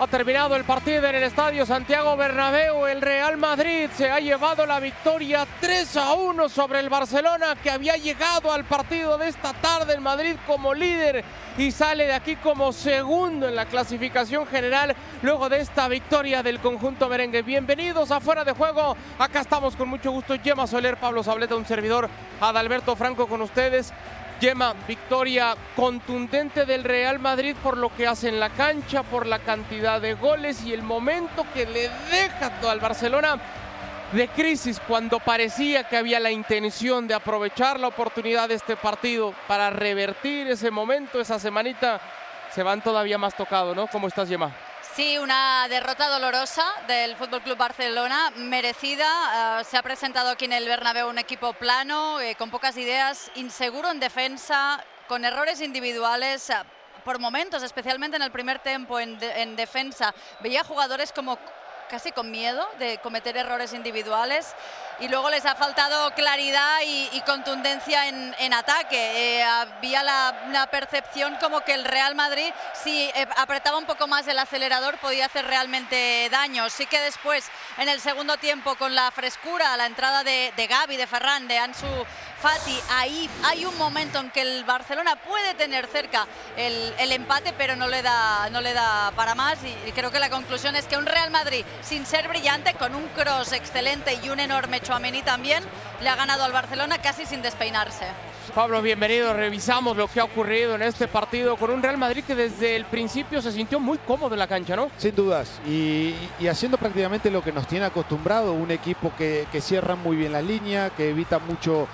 Ha terminado el partido en el estadio Santiago Bernabéu. El Real Madrid se ha llevado la victoria 3 a 1 sobre el Barcelona que había llegado al partido de esta tarde en Madrid como líder y sale de aquí como segundo en la clasificación general luego de esta victoria del conjunto merengue. Bienvenidos a Fuera de Juego. Acá estamos con mucho gusto. Gemma Soler, Pablo Sableta, un servidor, Adalberto Franco con ustedes. Gemma, victoria contundente del Real Madrid por lo que hace en la cancha, por la cantidad de goles y el momento que le deja al Barcelona de crisis cuando parecía que había la intención de aprovechar la oportunidad de este partido para revertir ese momento, esa semanita, se van todavía más tocados, ¿no? ¿Cómo estás, Gemma? Sí, una derrota dolorosa del Fútbol Club Barcelona, merecida. Uh, se ha presentado aquí en el Bernabéu un equipo plano, eh, con pocas ideas, inseguro en defensa, con errores individuales. Uh, por momentos, especialmente en el primer tiempo en, en defensa, veía jugadores como casi con miedo de cometer errores individuales y luego les ha faltado claridad y, contundencia en, ataque. Eh, había la, la, percepción como que el Real Madrid, si eh, apretaba un poco más el acelerador, podía hacer realmente daño. Sí que después, en el segundo tiempo, con la frescura, la entrada de, de Gaby, de Ferran, de Ansu Fati, ahí hay un momento en que el Barcelona puede tener cerca el, el empate, pero no le, da, no le da para más. Y, creo que la conclusión es que un Real Madrid sin ser brillante, con un cross excelente y un enorme Chouameni también, le ha ganado al Barcelona casi sin despeinarse. Pablo, bienvenido. Revisamos lo que ha ocurrido en este partido con un Real Madrid que desde el principio se sintió muy cómodo en la cancha, ¿no? Sin dudas. Y, y haciendo prácticamente lo que nos tiene acostumbrado, un equipo que, que cierra muy bien la línea, que evita mucho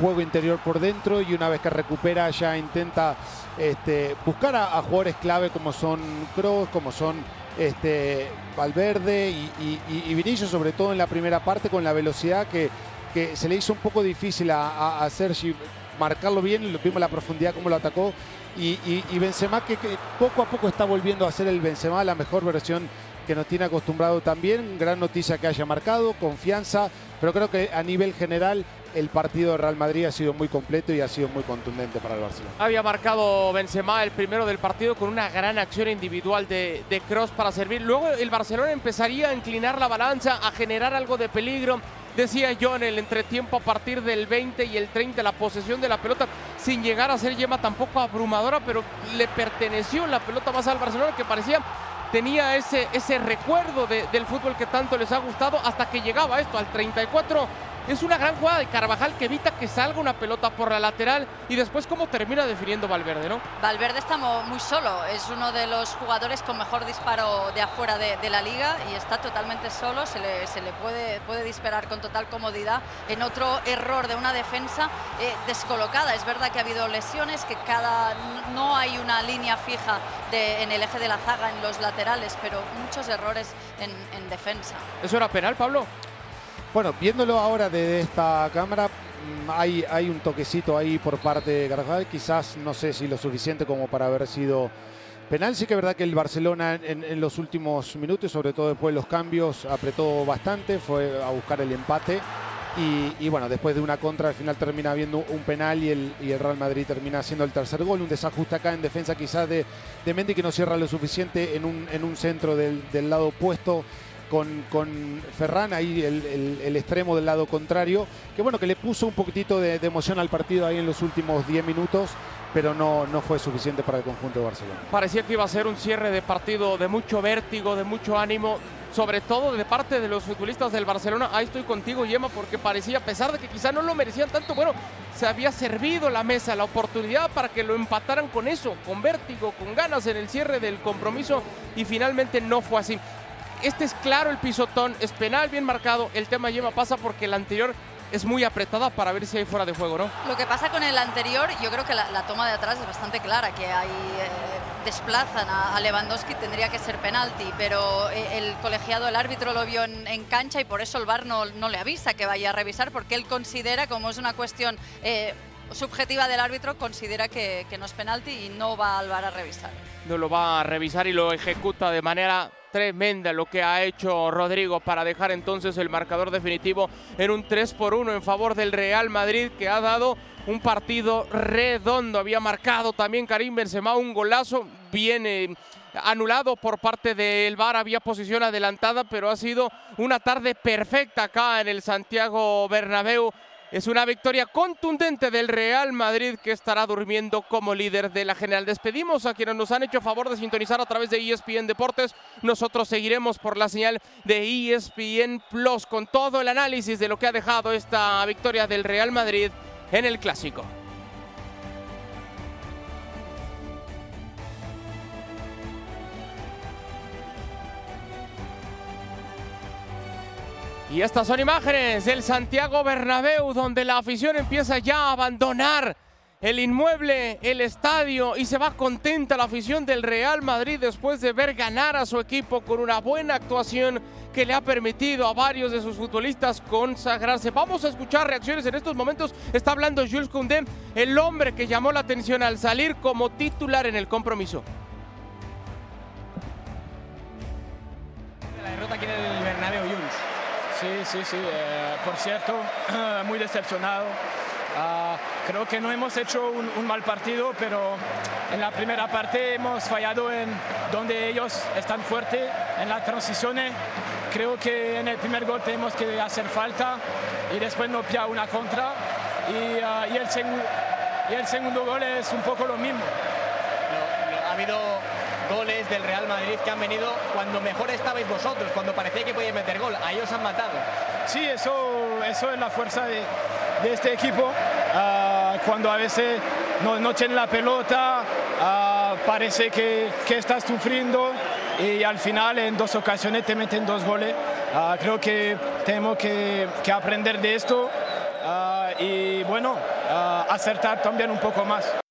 juego interior por dentro y una vez que recupera ya intenta este, buscar a, jugadores clave como son Kroos, como son este, Valverde y, y, Vinicius, sobre todo en la primera parte con la velocidad que, que se le hizo un poco difícil a, a, a Sergi marcarlo bien, vimos la profundidad como lo atacó y, y, y Benzema que, que, poco a poco está volviendo a ser el Benzema, la mejor versión que nos tiene acostumbrado también, gran noticia que haya marcado, confianza, pero creo que a nivel general el partido de Real Madrid ha sido muy completo y ha sido muy contundente para el Barcelona. Había marcado Benzema el primero del partido con una gran acción individual de, de Cross para servir. Luego el Barcelona empezaría a inclinar la balanza, a generar algo de peligro. Decía yo en el entretiempo a partir del 20 y el 30 la posesión de la pelota sin llegar a ser yema tampoco abrumadora, pero le perteneció la pelota más al Barcelona que parecía tenía ese, ese recuerdo de, del fútbol que tanto les ha gustado hasta que llegaba esto al 34 es una gran jugada de Carvajal que evita que salga una pelota por la lateral y después cómo termina definiendo Valverde, ¿no? Valverde está muy solo, es uno de los jugadores con mejor disparo de afuera de, de la liga y está totalmente solo, se le, se le puede, puede, disparar con total comodidad en otro error de una defensa eh, descolocada. Es verdad que ha habido lesiones, que cada no hay una línea fija de, en el eje de la zaga en los laterales, pero muchos errores en, en defensa. ¿Eso era penal, Pablo? Bueno, viéndolo ahora desde esta cámara, mm, hay, un toquecito ahí por parte de Carvajal, quizás no sé si lo suficiente como para haber sido penal. Sí que es verdad que el Barcelona en, los últimos minutos, sobre todo después de los cambios, apretó bastante, fue a buscar el empate. Y, bueno, después de una contra, al final termina habiendo un penal y el, Real Madrid termina haciendo el tercer gol. Un desajuste acá en defensa quizás de, Mendy que no cierra lo suficiente en un, en un centro del lado opuesto con, Ferran, ahí el, extremo del lado contrario, que bueno, que le puso un poquitito de, de emoción al partido ahí en los últimos 10 minutos, pero no, no fue suficiente para el conjunto de Barcelona. Parecía que iba a ser un cierre de partido de mucho vértigo, de mucho ánimo, sobre todo de parte de los futbolistas del Barcelona. Ahí estoy contigo, Yema, porque parecía, a pesar de que quizá no lo merecían tanto, bueno, se había servido la mesa, la oportunidad para que lo empataran con eso, con vértigo, con ganas en el cierre del compromiso, y finalmente no fue así este es claro el pisotón, es penal bien marcado. El tema Yema pasa porque el anterior es muy apretada para ver si hay fuera de juego, ¿no? Lo que pasa con el anterior, yo creo que la, toma de atrás es bastante clara, que ahí eh, desplazan a, Lewandowski, tendría que ser penalti, pero eh, el colegiado, el árbitro lo vio en, cancha y por eso el VAR no, no, le avisa que vaya a revisar, porque él considera, como es una cuestión eh, subjetiva del árbitro, considera que, que no es penalti y no va al VAR a revisar. No lo va a revisar y lo ejecuta de manera tremenda lo que ha hecho Rodrigo para dejar entonces el marcador definitivo en un 3 por 1 en favor del Real Madrid que ha dado un partido redondo. Había marcado también Karim Benzema un golazo, viene anulado por parte del VAR, había posición adelantada, pero ha sido una tarde perfecta acá en el Santiago Bernabéu es una victoria contundente del Real Madrid que estará durmiendo como líder de la general. Despedimos a quienes nos han hecho favor de sintonizar a través de ESPN Deportes. Nosotros seguiremos por la señal de ESPN Plus con todo el análisis de lo que ha dejado esta victoria del Real Madrid en el Clásico. Y estas son imágenes del Santiago Bernabéu, donde la afición empieza ya a abandonar el inmueble, el estadio, y se va contenta la afición del Real Madrid después de ver ganar a su equipo con una buena actuación que le ha permitido a varios de sus futbolistas consagrarse. Vamos a escuchar reacciones en estos momentos. Está hablando Jules Koundé, el hombre que llamó la atención al salir como titular en el compromiso. Sí, sí. Eh, por cierto, muy decepcionado. Ah, creo que no hemos hecho un, mal partido, pero en la primera parte hemos fallado en donde ellos están fuertes, en las transiciones. Creo que en el primer gol tenemos que hacer falta y después no pilla una contra. Y, ah, y, el, y el segundo gol es un poco lo mismo. ha habido goles del Real Madrid que han venido cuando mejor estabais vosotros, cuando parecía que podíais meter gol. A ellos han matado. Sí, eso, eso es la fuerza de, este equipo. Ah, cuando a veces no, no tienen la pelota, ah, parece que, que, estás sufriendo y al final en dos ocasiones te meten dos goles. Ah, creo que tenemos que, que aprender de esto y bueno, acertar también un poco más.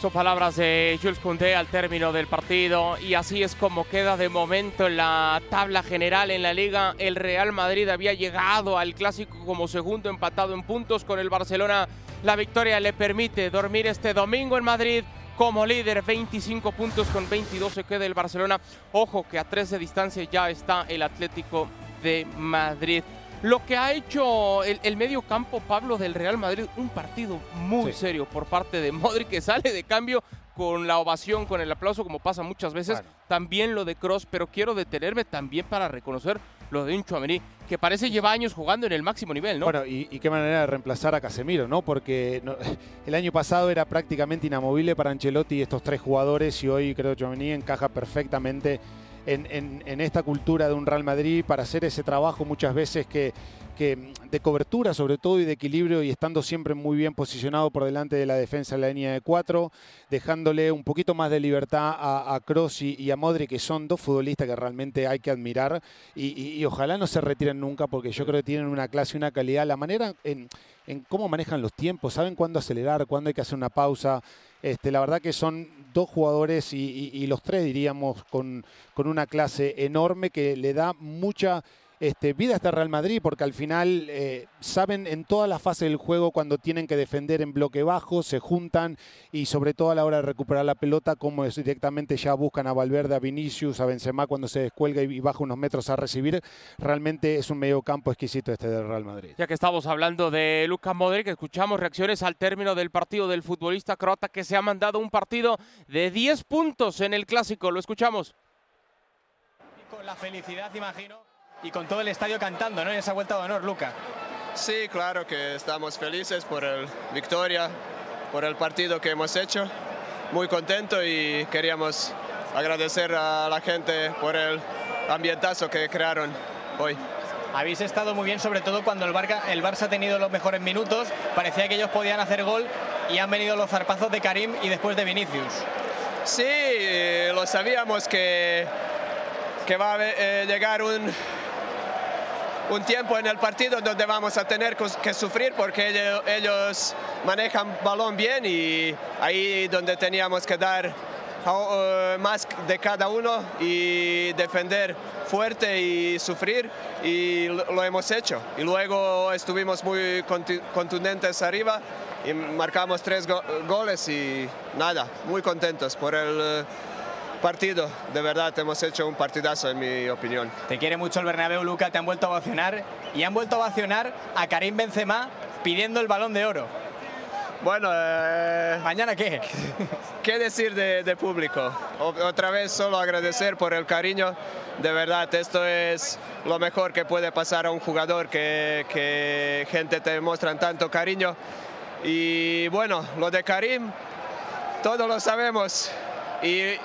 Son palabras de Jules Koundé al término del partido y así es como queda de momento en la tabla general en la liga. El Real Madrid había llegado al clásico como segundo empatado en puntos con el Barcelona. La victoria le permite dormir este domingo en Madrid como líder, 25 puntos con 22 se queda el Barcelona. Ojo que a 13 de distancia ya está el Atlético de Madrid lo que ha hecho el, medio campo Pablo del Real Madrid, un partido muy serio por parte de Modric que sale de cambio con la ovación, con el aplauso, como pasa muchas veces. También lo de Cross, pero quiero detenerme también para reconocer lo de Incho que parece lleva años jugando en el máximo nivel, ¿no? Bueno, y, qué manera de reemplazar a Casemiro, ¿no? Porque el año pasado era prácticamente inamovible para Ancelotti estos tres jugadores y hoy creo que Chouameni encaja perfectamente en, esta cultura de un Real Madrid para hacer ese trabajo muchas veces que, de cobertura sobre todo y de equilibrio y estando siempre muy bien posicionado por delante de la defensa en la línea de cuatro, dejándole un poquito más de libertad a, Kroos y, a Modri, que son dos futbolistas que realmente hay que admirar y, ojalá no se retiren nunca porque yo creo que tienen una clase y una calidad, la manera en, en cómo manejan los tiempos, saben cuándo acelerar, cuándo hay que hacer una pausa. Este, la verdad que son dos jugadores y, los tres diríamos con, con una clase enorme que le da mucha este, vida este Real Madrid, porque al final eh, saben en toda la fase del juego cuando tienen que defender en bloque bajo, se juntan y sobre todo a la hora de recuperar la pelota, como es, directamente ya buscan a Valverde, a Vinicius, a Benzema cuando se descuelga y, baja unos metros a recibir. Realmente es un medio campo exquisito este del Real Madrid. Ya que estamos hablando de Lucas Modric, escuchamos reacciones al término del partido del futbolista croata que se ha mandado un partido de 10 puntos en el clásico. Lo escuchamos. Con la felicidad, imagino y con todo el estadio cantando, ¿no? En esa vuelta de honor, Luca. Sí, claro que estamos felices por la victoria, por el partido que hemos hecho. Muy contento y queríamos agradecer a la gente por el ambientazo que crearon hoy. Habéis estado muy bien, sobre todo cuando el Barça, el Barça ha tenido los mejores minutos. Parecía que ellos podían hacer gol y han venido los zarpazos de Karim y después de Vinicius. Sí, lo sabíamos que que va a eh, llegar un, un tiempo en el partido donde vamos a tener que sufrir porque ellos, manejan balón bien y ahí donde teníamos que dar más de cada uno y defender fuerte y sufrir y lo hemos hecho. Y luego estuvimos muy contundentes arriba y marcamos tres goles y nada, muy contentos por el partido. De verdad, hemos hecho un partidazo, en mi opinión. Te quiere mucho el Bernabéu, Luca, te han vuelto a ovacionar y han vuelto a ovacionar a Karim Benzema pidiendo el Balón de Oro. Bueno, eh, ¿mañana qué? ¿Qué decir de, público? otra vez solo agradecer por el cariño. De verdad, esto es lo mejor que puede pasar a un jugador, que, que gente te muestran tanto cariño. Y bueno, lo de Karim, todos lo sabemos. Y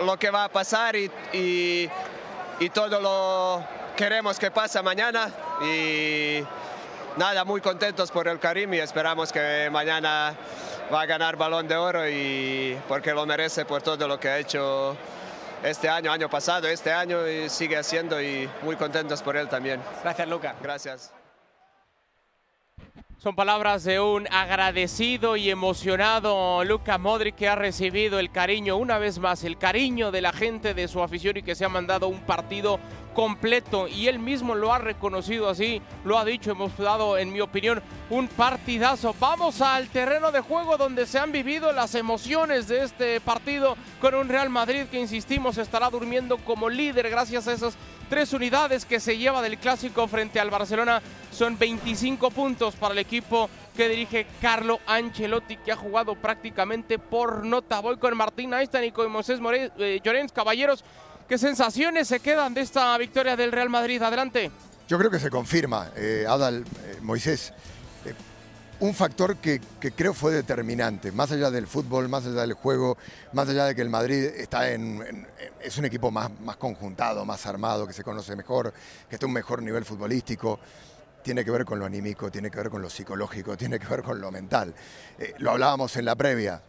lo que va a pasar y, y, todo lo queremos que pase mañana. Y nada, muy contentos por el Karim y esperamos que mañana va a ganar balón de oro y porque lo merece por todo lo que ha hecho este año, año pasado, este año y sigue haciendo y muy contentos por él también. Gracias, Luca. Gracias. Son palabras de un agradecido y emocionado Luka Modric que ha recibido el cariño, una vez más, el cariño de la gente de su afición y que se ha mandado un partido completo y él mismo lo ha reconocido así, lo ha dicho, hemos dado en mi opinión un partidazo. Vamos al terreno de juego donde se han vivido las emociones de este partido con un Real Madrid que insistimos estará durmiendo como líder gracias a esas tres unidades que se lleva del clásico frente al Barcelona. Son 25 puntos para el equipo que dirige Carlo Ancelotti, que ha jugado prácticamente por nota. Voy con Martín Einstein y con Moisés eh, Llorens. Caballeros, ¿qué sensaciones se quedan de esta victoria del Real Madrid? Adelante. Yo creo que se confirma, eh, Adal, eh, Moisés un factor que, creo fue determinante, más allá del fútbol, más allá del juego, más allá de que el Madrid está en, es un equipo más, más conjuntado, más armado, que se conoce mejor, que está un mejor nivel futbolístico, tiene que ver con lo anímico, tiene que ver con lo psicológico, tiene que ver con lo mental. Eh, lo hablábamos en la previa,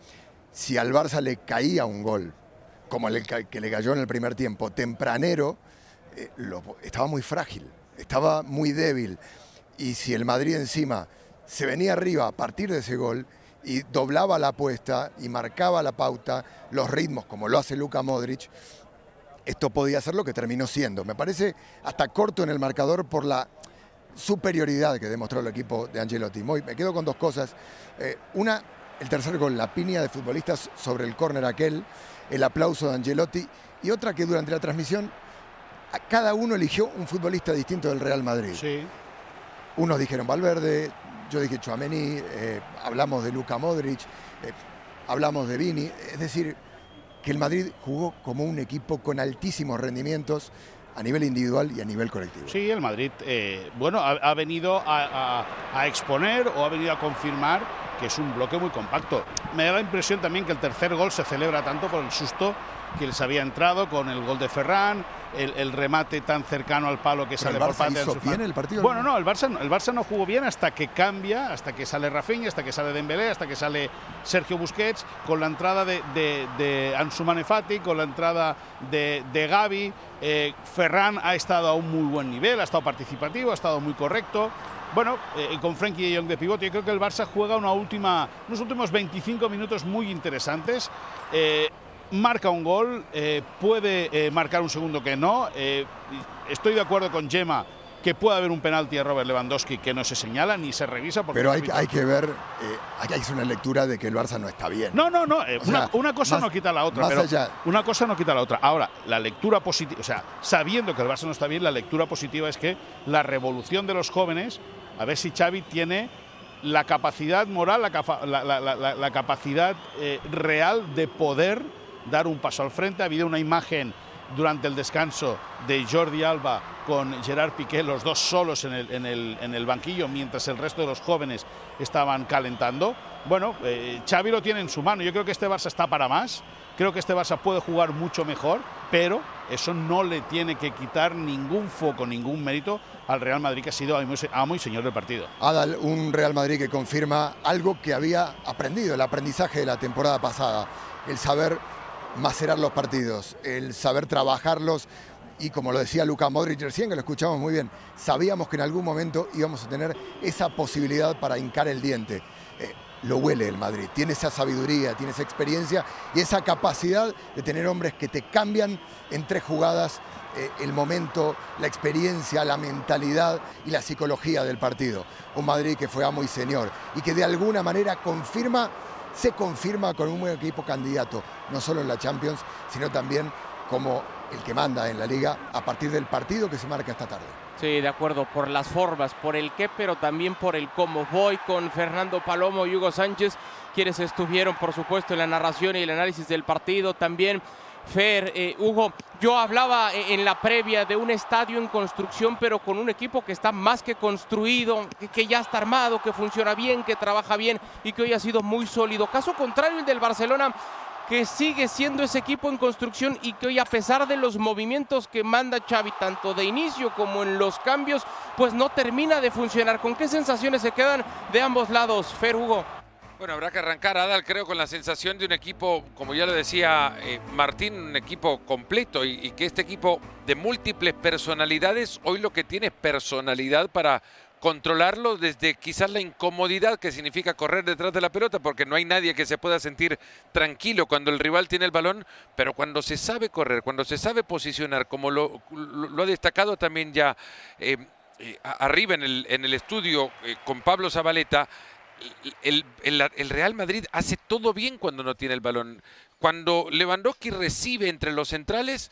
si al Barça le caía un gol, como el que le cayó en el primer tiempo, tempranero, eh, estaba muy frágil, estaba muy débil. Y si el Madrid encima se venía arriba a partir de ese gol y doblaba la apuesta y marcaba la pauta, los ritmos, como lo hace Luka Modric, esto podía ser lo que terminó siendo. Me parece hasta corto en el marcador por la superioridad que demostró el equipo de Angelotti. me quedo con dos cosas. Eh, una, el tercer gol, la piña de futbolistas sobre el córner aquel, el aplauso de Angelotti, y otra que durante la transmisión cada uno eligió un futbolista distinto del Real Madrid. Sí. Unos dijeron Valverde, yo dije Chuamení, eh, hablamos de Luca Modric, eh, hablamos de Vini, es decir, que el Madrid jugó como un equipo con altísimos rendimientos a nivel individual y a nivel colectivo. Sí, el Madrid, eh, bueno, ha, venido a, exponer o ha venido a confirmar que es un bloque muy compacto. Me da la impresión también que el tercer gol se celebra tanto por el susto que les había entrado con el gol de Ferran, el, remate tan cercano al palo que sale por parte de bien el partido? Bueno, no, el Barça, el Barça no jugó bien hasta que cambia, hasta que sale Rafinha, hasta que sale Dembélé, hasta que sale Sergio Busquets, con la entrada de, de, de Ansu Manefati, con la entrada de, de Gavi. Eh, Ferran ha estado a un muy buen nivel, ha estado participativo, ha estado muy correcto. Bueno, eh, con Frenkie de Jong de pivote, yo creo que el Barça juega una última, unos últimos 25 minutos muy interesantes. Eh, marca un gol, eh, puede marcar un segundo que no. Estoy de acuerdo con Gemma que puede haber un penalti a Robert Lewandowski que no se señala ni se revisa. Pero hay, hay, que ver, hay que hacer una lectura de que el Barça no está bien. No, no, no. Una, cosa no quita la otra. Pero Una cosa no quita la otra. Ahora, la lectura positiva, o sea, sabiendo que el Barça no está bien, la lectura positiva es que la revolución de los jóvenes, a ver si Xavi tiene la capacidad moral, la, la capacidad real de poder dar un paso al frente. Ha habido una imagen durante el descanso de Jordi Alba con Gerard Piqué, los dos solos en el, en el, banquillo, mientras el resto de los jóvenes estaban calentando. Bueno, eh, Xavi lo tiene en su mano. Yo creo que este Barça está para más. Creo que este Barça puede jugar mucho mejor, pero eso no le tiene que quitar ningún foco, ningún mérito al Real Madrid, que ha sido amo y señor del partido. Adal, un Real Madrid que confirma algo que había aprendido, el aprendizaje de la temporada pasada, el saber macerar los partidos, el saber trabajarlos y como lo decía Luca Modric recién, que lo escuchamos muy bien, sabíamos que en algún momento íbamos a tener esa posibilidad para hincar el diente. Eh, lo huele el Madrid, tiene esa sabiduría, tiene esa experiencia y esa capacidad de tener hombres que te cambian en tres jugadas eh, el momento, la experiencia, la mentalidad y la psicología del partido. Un Madrid que fue amo y señor y que de alguna manera confirma, se confirma con un buen equipo candidato, no solo en la Champions, sino también como el que manda en la liga a partir del partido que se marca esta tarde. Sí, de acuerdo, por las formas, por el qué, pero también por el cómo. Voy con Fernando Palomo y Hugo Sánchez, quienes estuvieron, por supuesto, en la narración y el análisis del partido. También Fer, eh, Hugo, yo hablaba eh, en la previa de un estadio en construcción, pero con un equipo que está más que construido, que, ya está armado, que funciona bien, que trabaja bien y que hoy ha sido muy sólido. Caso contrario el del Barcelona, que sigue siendo ese equipo en construcción y que hoy a pesar de los movimientos que manda Xavi tanto de inicio como en los cambios, pues no termina de funcionar. ¿Con qué sensaciones se quedan de ambos lados, Fer Hugo? Bueno, habrá que arrancar, Adal, creo, con la sensación de un equipo, como ya lo decía eh, Martín, un equipo completo y, que este equipo de múltiples personalidades, hoy lo que tiene es personalidad para controlarlo desde quizás la incomodidad que significa correr detrás de la pelota, porque no hay nadie que se pueda sentir tranquilo cuando el rival tiene el balón, pero cuando se sabe correr, cuando se sabe posicionar, como lo, lo, ha destacado también ya eh, eh, arriba en el, estudio con Pablo Zabaleta, el, Real Madrid hace todo bien cuando no tiene el balón. Cuando Lewandowski recibe entre los centrales,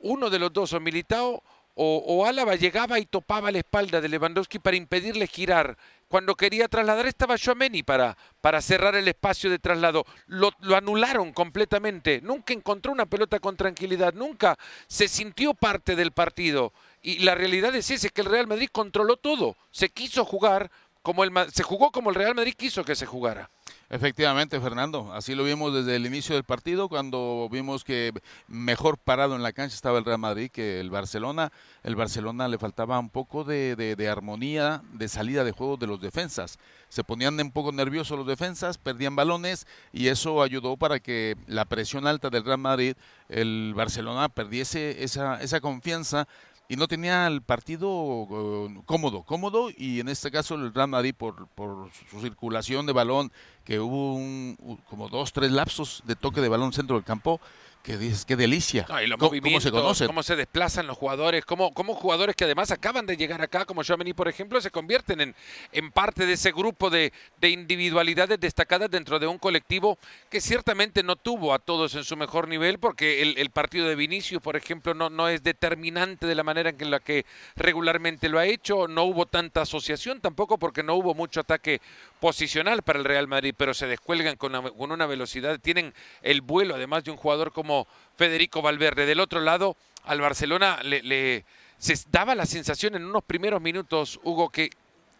uno de los dos, o Militao o, o Álava, llegaba y topaba la espalda de Lewandowski para impedirle girar. Cuando quería trasladar estaba Chouameni para, para cerrar el espacio de traslado. Lo, lo, anularon completamente. Nunca encontró una pelota con tranquilidad. Nunca se sintió parte del partido. Y la realidad es ese, que el Real Madrid controló todo. Se quiso jugar, como el, se jugó como el Real Madrid quiso que se jugara. Efectivamente, Fernando. Así lo vimos desde el inicio del partido, cuando vimos que mejor parado en la cancha estaba el Real Madrid que el Barcelona. El Barcelona le faltaba un poco de, de, armonía, de salida de juego de los defensas. Se ponían un poco nerviosos los defensas, perdían balones y eso ayudó para que la presión alta del Real Madrid, el Barcelona perdiese esa, esa confianza y no tenía el partido uh, cómodo, cómodo y en este caso el Real Madrid por, por su circulación de balón, que hubo un, como dos, tres lapsos de toque de balón centro del campo, que dices, qué delicia. No, y los ¿Cómo, ¿Cómo, se conocen? Cómo se desplazan los jugadores, cómo, cómo jugadores que además acaban de llegar acá, como Giovanni, por ejemplo, se convierten en, en parte de ese grupo de, de, individualidades destacadas dentro de un colectivo que ciertamente no tuvo a todos en su mejor nivel, porque el, el partido de Vinicius, por ejemplo, no, no es determinante de la manera en la que regularmente lo ha hecho, no hubo tanta asociación tampoco porque no hubo mucho ataque posicional para el Real Madrid, pero se descuelgan con una, con una velocidad, tienen el vuelo además de un jugador como Federico Valverde. Del otro lado, al Barcelona le, se daba la sensación en unos primeros minutos, Hugo, que,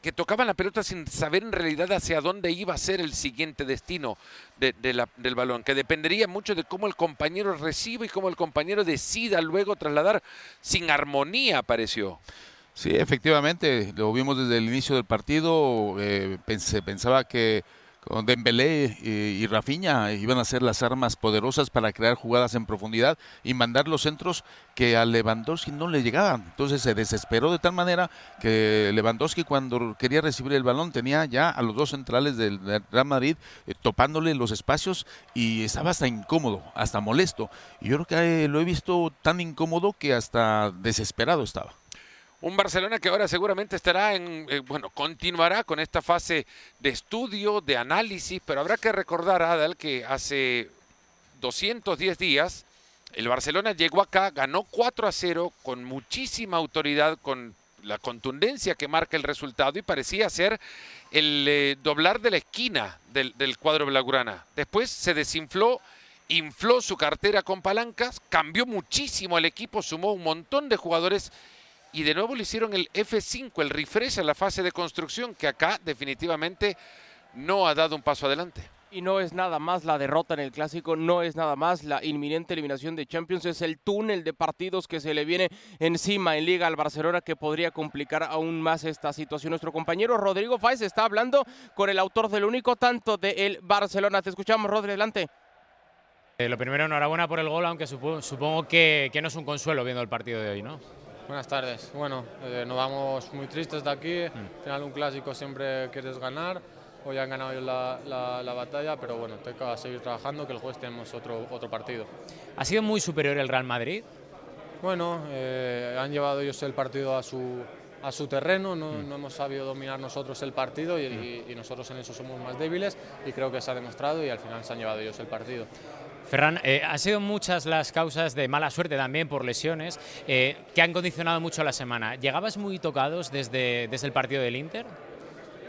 que tocaban la pelota sin saber en realidad hacia dónde iba a ser el siguiente destino del balón, que dependería mucho de cómo el compañero recibe y cómo el compañero decida luego trasladar sin armonía, pareció. Sí, efectivamente, lo vimos desde el inicio del partido, eh, pensé, pensaba que con Dembélé y, y Rafinha iban a ser las armas poderosas para crear jugadas en profundidad y mandar los centros que a Lewandowski no le llegaban. Entonces se desesperó de tal manera que Lewandowski cuando quería recibir el balón tenía ya a los dos centrales del Real Madrid eh, topándole los espacios y estaba hasta incómodo, hasta molesto. Y yo creo que eh, lo he visto tan incómodo que hasta desesperado estaba. Un Barcelona que ahora seguramente estará en, eh, bueno, continuará con esta fase de estudio, de análisis, pero habrá que recordar, Adal, que hace 210 días el Barcelona llegó acá, ganó 4 a 0 con muchísima autoridad, con la contundencia que marca el resultado y parecía ser el eh, doblar de la esquina del, del cuadro blaugrana. Después se desinfló infló su cartera con palancas, cambió muchísimo el equipo, sumó un montón de jugadores y de nuevo le hicieron el F5, el refresh en la fase de construcción, que acá definitivamente no ha dado un paso adelante. Y no es nada más la derrota en el clásico, no es nada más la inminente eliminación de Champions, es el túnel de partidos que se le viene encima en Liga al Barcelona que podría complicar aún más esta situación. Nuestro compañero Rodrigo Fáez está hablando con el autor del único tanto de el Barcelona. Te escuchamos, Rodri, adelante. lo primero, enhorabuena por el gol, aunque supongo, que, no es un consuelo viendo el partido de hoy, ¿no? Buenas tardes. Bueno, nos vamos muy tristes de aquí. Mm. Al final, un clásico siempre quieres ganar Hoy han ganado la, la, batalla, pero bueno, toca seguir trabajando, que el jueves tenemos otro, otro partido. ¿Ha sido muy superior el Real Madrid? Bueno, eh, han llevado ellos el partido a su, a su terreno, no, mm. no, hemos sabido dominar nosotros el partido y, y, nosotros en eso somos más débiles y creo que se ha demostrado y al final se han llevado ellos el partido. Ferran, eh, han sido muchas las causas de mala suerte también por lesiones eh, que han condicionado mucho la semana. ¿Llegabas muy tocados desde, desde el partido del Inter?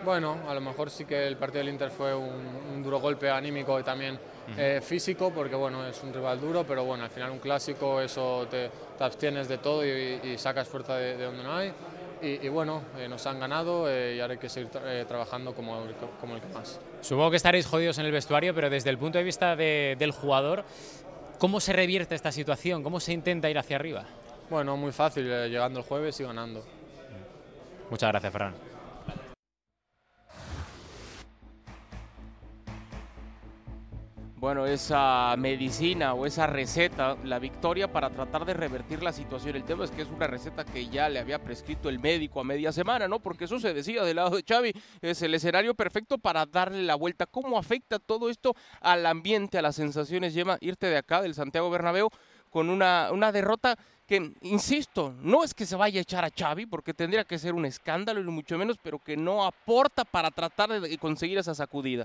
Bueno, a lo mejor sí que el partido del Inter fue un, duro golpe anímico y también eh, físico, porque bueno, es un rival duro, pero bueno, al final un clásico, eso te, abstienes de todo y, sacas fuerza de, donde no hay. Y, bueno, eh, nos han ganado eh, y ahora hay que seguir trabajando como, como el que más. Supongo que estaréis jodidos en el vestuario, pero desde el punto de vista del jugador, ¿cómo se revierte esta situación? ¿Cómo se intenta ir hacia arriba? Bueno, muy fácil, llegando el jueves y ganando. Muchas gracias, Ferran. Bueno, esa medicina o esa receta, la victoria para tratar de revertir la situación. El tema es que es una receta que ya le había prescrito el médico a media semana, ¿no? Porque eso se decía del lado de Xavi, es el escenario perfecto para darle la vuelta. ¿Cómo afecta todo esto al ambiente, a las sensaciones? Lleva irte de acá, del Santiago Bernabéu, con una, una derrota que, insisto, no es que se vaya a echar a Xavi, porque tendría que ser un escándalo y mucho menos, pero que no aporta para tratar de conseguir esa sacudida.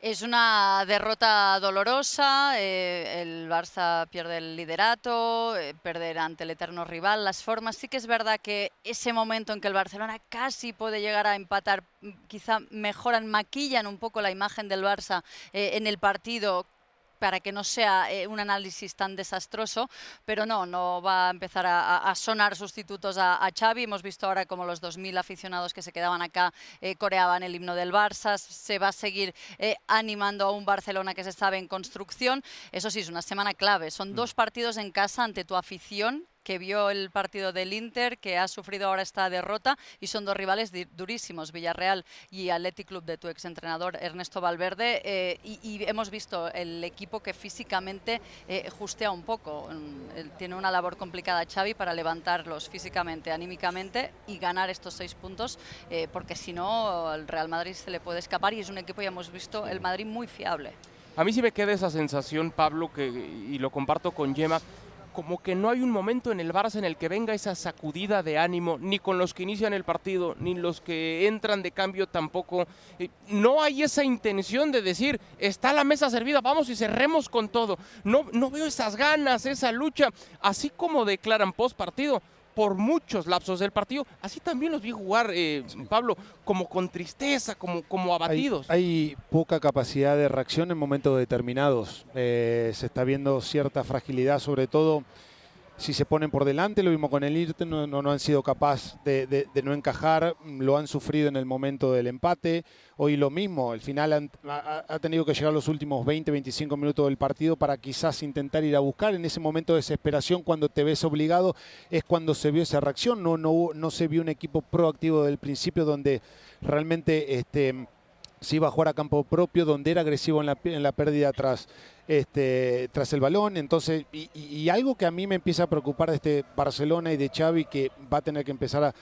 Es una derrota dolorosa, eh, el Barça pierde el liderato, eh, perder ante el eterno rival, las formas. Sí que es verdad que ese momento en que el Barcelona casi puede llegar a empatar, quizá mejoran, maquillan un poco la imagen del Barça eh, en el partido, para que no sea eh, un análisis tan desastroso, pero no, no va a empezar a, sonar sustitutos a, Xavi. Hemos visto ahora como los 2.000 aficionados que se quedaban acá eh, coreaban el himno del Barça. Se va a seguir eh, animando a un Barcelona que se sabe en construcción. Eso sí, es una semana clave. Son mm. dos partidos en casa ante tu afición que vio el partido del Inter, que ha sufrido ahora esta derrota y son dos rivales durísimos, Villarreal y Athletic Club de tu exentrenador Ernesto Valverde. Eh, y, hemos visto el equipo que físicamente eh, justea un poco. Mm, tiene una labor complicada Xavi para levantarlos físicamente, anímicamente y ganar estos seis puntos, eh, porque si no, al Real Madrid se le puede escapar y es un equipo, ya hemos visto, el Madrid muy fiable. A mí sí me queda esa sensación, Pablo, que, y lo comparto con Yema, como que no hay un momento en el Barça en el que venga esa sacudida de ánimo, ni con los que inician el partido, ni los que entran de cambio tampoco. Eh, no hay esa intención de decir, está la mesa servida, vamos y cerremos con todo. No, no veo esas ganas, esa lucha, así como declaran post partido por muchos lapsos del partido. Así también los vi jugar, eh, Pablo, como con tristeza, como, como abatidos. Hay, poca capacidad de reacción en momentos determinados. Eh, se está viendo cierta fragilidad, sobre todo si se ponen por delante, lo mismo con el IRTE, no, han sido capaces de, no encajar, lo han sufrido en el momento del empate. Hoy lo mismo, al final ha, tenido que llegar los últimos 20, 25 minutos del partido para quizás intentar ir a buscar. En ese momento de desesperación, cuando te ves obligado, es cuando se vio esa reacción. No, no, no se vio un equipo proactivo del principio donde realmente este, se iba a jugar a campo propio, donde era agresivo en la, en la pérdida tras, este, tras el balón. Entonces, y, algo que a mí me empieza a preocupar de este Barcelona y de Xavi, que va a tener que empezar a,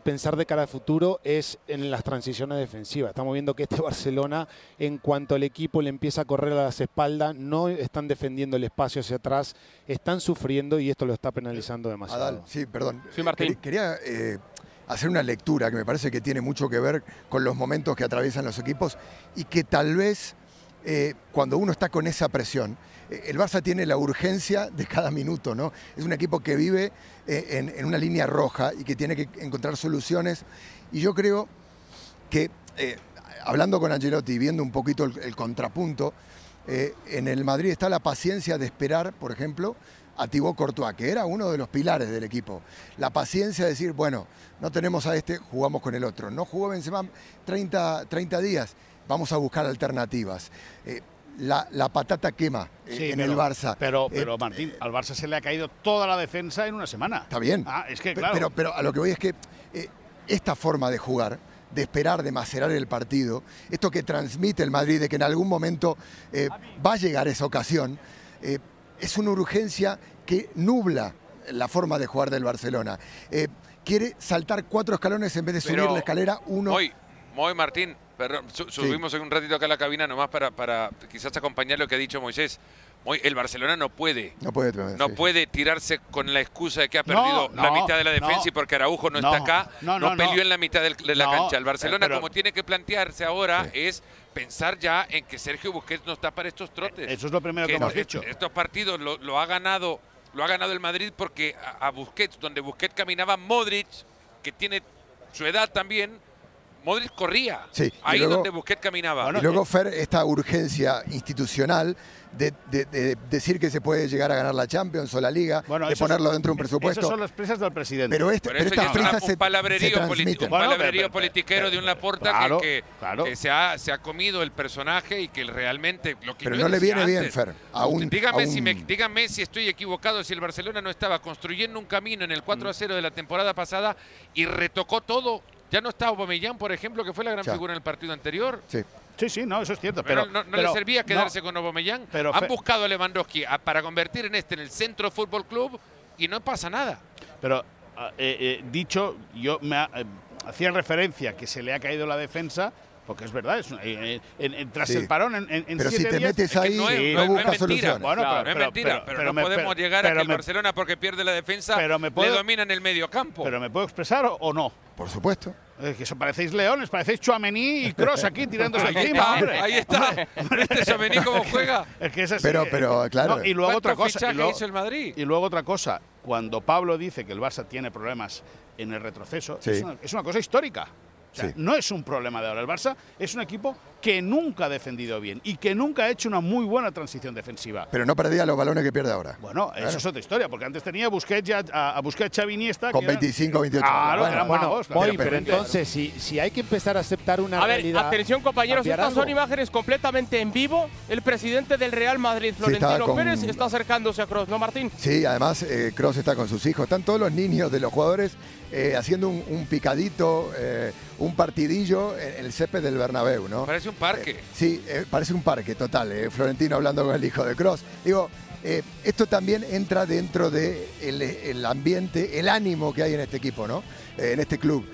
pensar de cara al futuro, es en las transiciones defensivas. Estamos viendo que este Barcelona, en cuanto al equipo le empieza a correr a las espaldas, no están defendiendo el espacio hacia atrás, están sufriendo y esto lo está penalizando demasiado. sí, perdón. Sí, Martín. Quería... Eh, hacer una lectura que me parece que tiene mucho que ver con los momentos que atraviesan los equipos y que tal vez eh, cuando uno está con esa presión, eh, el Barça tiene la urgencia de cada minuto, ¿no? Es un equipo que vive eh, en, una línea roja y que tiene que encontrar soluciones. Y yo creo que, hablando con Angelotti y viendo un poquito el contrapunto, en el Madrid está la paciencia de esperar, por ejemplo, a Thibaut Courtois, que era uno de los pilares del equipo. La paciencia de decir, bueno, no tenemos a este, jugamos con el otro. No jugó Benzema 30, 30 días, vamos a buscar alternativas. Eh, la, patata quema eh, en el Barça. Pero, eh, pero Martín, al Barça se le ha caído toda la defensa en una semana. Está bien. Ah, es que claro. Pero, pero a lo que voy es que esta forma de jugar, de esperar, de macerar el partido, esto que transmite el Madrid, de que en algún momento va a llegar esa ocasión, es una urgencia que nubla la forma de jugar del Barcelona. Eh, quiere saltar cuatro escalones en vez de subir la escalera uno. Hoy, Moy Martín, perdón, subimos en un ratito acá a la cabina nomás para, para quizás acompañar lo que ha dicho Moisés. Hoy el Barcelona no puede. No puede, no puede tirarse con la excusa de que ha perdido la mitad de la defensa y porque Araujo no, está acá, no, peleó en la mitad de la cancha. El Barcelona, como tiene que plantearse ahora, es pensar ya en que Sergio Busquets no está para estos trotes. Eso es lo primero que, hemos dicho. Estos partidos lo, ha ganado, lo ha ganado el Madrid porque a, Busquets, donde Busquets caminaba Modric, que tiene su edad también, Modric corría. Sí, ahí donde Busquets caminaba. y luego, Fer, esta urgencia institucional de, decir que se puede llegar a ganar la Champions o la Liga, de ponerlo dentro de un presupuesto. Esas son las presas del presidente. Pero, este, pero, estas presas un palabrerío, un palabrerío politiquero de un Laporta que, se, ha, se ha comido el personaje y que realmente lo que Pero no le viene bien, Fer. dígame, Si me, dígame si estoy equivocado, si el Barcelona no estaba construyendo un camino en el 4 a 0 de la temporada pasada y retocó todo. Ya no está Aubameyang, por ejemplo, que fue la gran figura en el partido anterior. Sí. Sí, sí, no, eso es cierto. Pero, no, le servía quedarse con Aubameyang. Pero Han buscado a Lewandowski para convertir en este en el Centro Fútbol Club y no pasa nada. Pero ah, eh, eh, dicho, yo me eh, hacía referencia que se le ha caído la defensa. Porque es verdad, es tras el parón en, en Pero si te metes ahí, no, es, no, buscas soluciones. Bueno, no es mentira, pero, no podemos llegar a que el Barcelona, porque pierde la defensa, le domina en el medio campo. ¿Pero me puedo expresar o no? Por supuesto. Es que eso parecéis leones, parecéis Chuamení y Cross aquí tirándose encima, hombre. Ahí está. ¿Este Chuamení cómo juega? Es que es así. Pero, pero, claro. y luego otra cosa. Y luego, hizo el Madrid? Y luego otra cosa. Cuando Pablo dice que el Barça tiene problemas en el retroceso, es una cosa histórica no es un problema de ahora. El Barça es un equipo que nunca ha defendido bien y que nunca ha hecho una muy buena transición defensiva. Pero no perdía los balones que pierde ahora. Bueno, eso es otra historia, porque antes tenía a Busquets, a, a Busquets Xavi Iniesta, Con 25, 28 Claro, bueno, pero, entonces, si, si, hay que empezar a aceptar una a ver, atención compañeros, estas son imágenes completamente en vivo. El presidente del Real Madrid, Florentino Pérez, está acercándose a Cross, ¿no, Martín? Sí, además eh, Cross está con sus hijos. Están todos los niños de los jugadores eh, haciendo un, picadito, eh, un partidillo en el césped del Bernabéu, ¿no? Parece un parque. Eh, sí, parece un parque, total. Florentino hablando con el hijo de Cross. Digo, esto también entra dentro del de el ambiente, el ánimo que hay en este equipo, ¿no? en este club.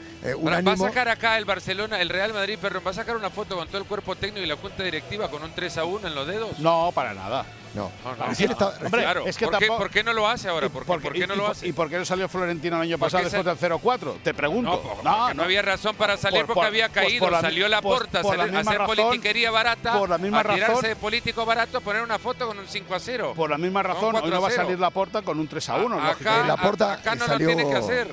¿Va a sacar acá el Barcelona, el Real Madrid, perdón, va a sacar una foto con todo el cuerpo técnico y la cuenta directiva con un 3 a 1 en los dedos? No, para nada. No, claro. es que ¿Por, qué, no lo hace ahora? ¿Por, qué no lo hace? ¿Y por qué no salió Florentino el año pasado después del 0-4? Te pregunto. No, no, había razón para salir porque había caído. salió la puerta a hacer politiquería barata, por la misma a tirarse de político barato, poner una foto con un 5 0. Por la misma razón, hoy no va a salir la porta con un 3 1. Acá, la porta acá no lo tiene que hacer.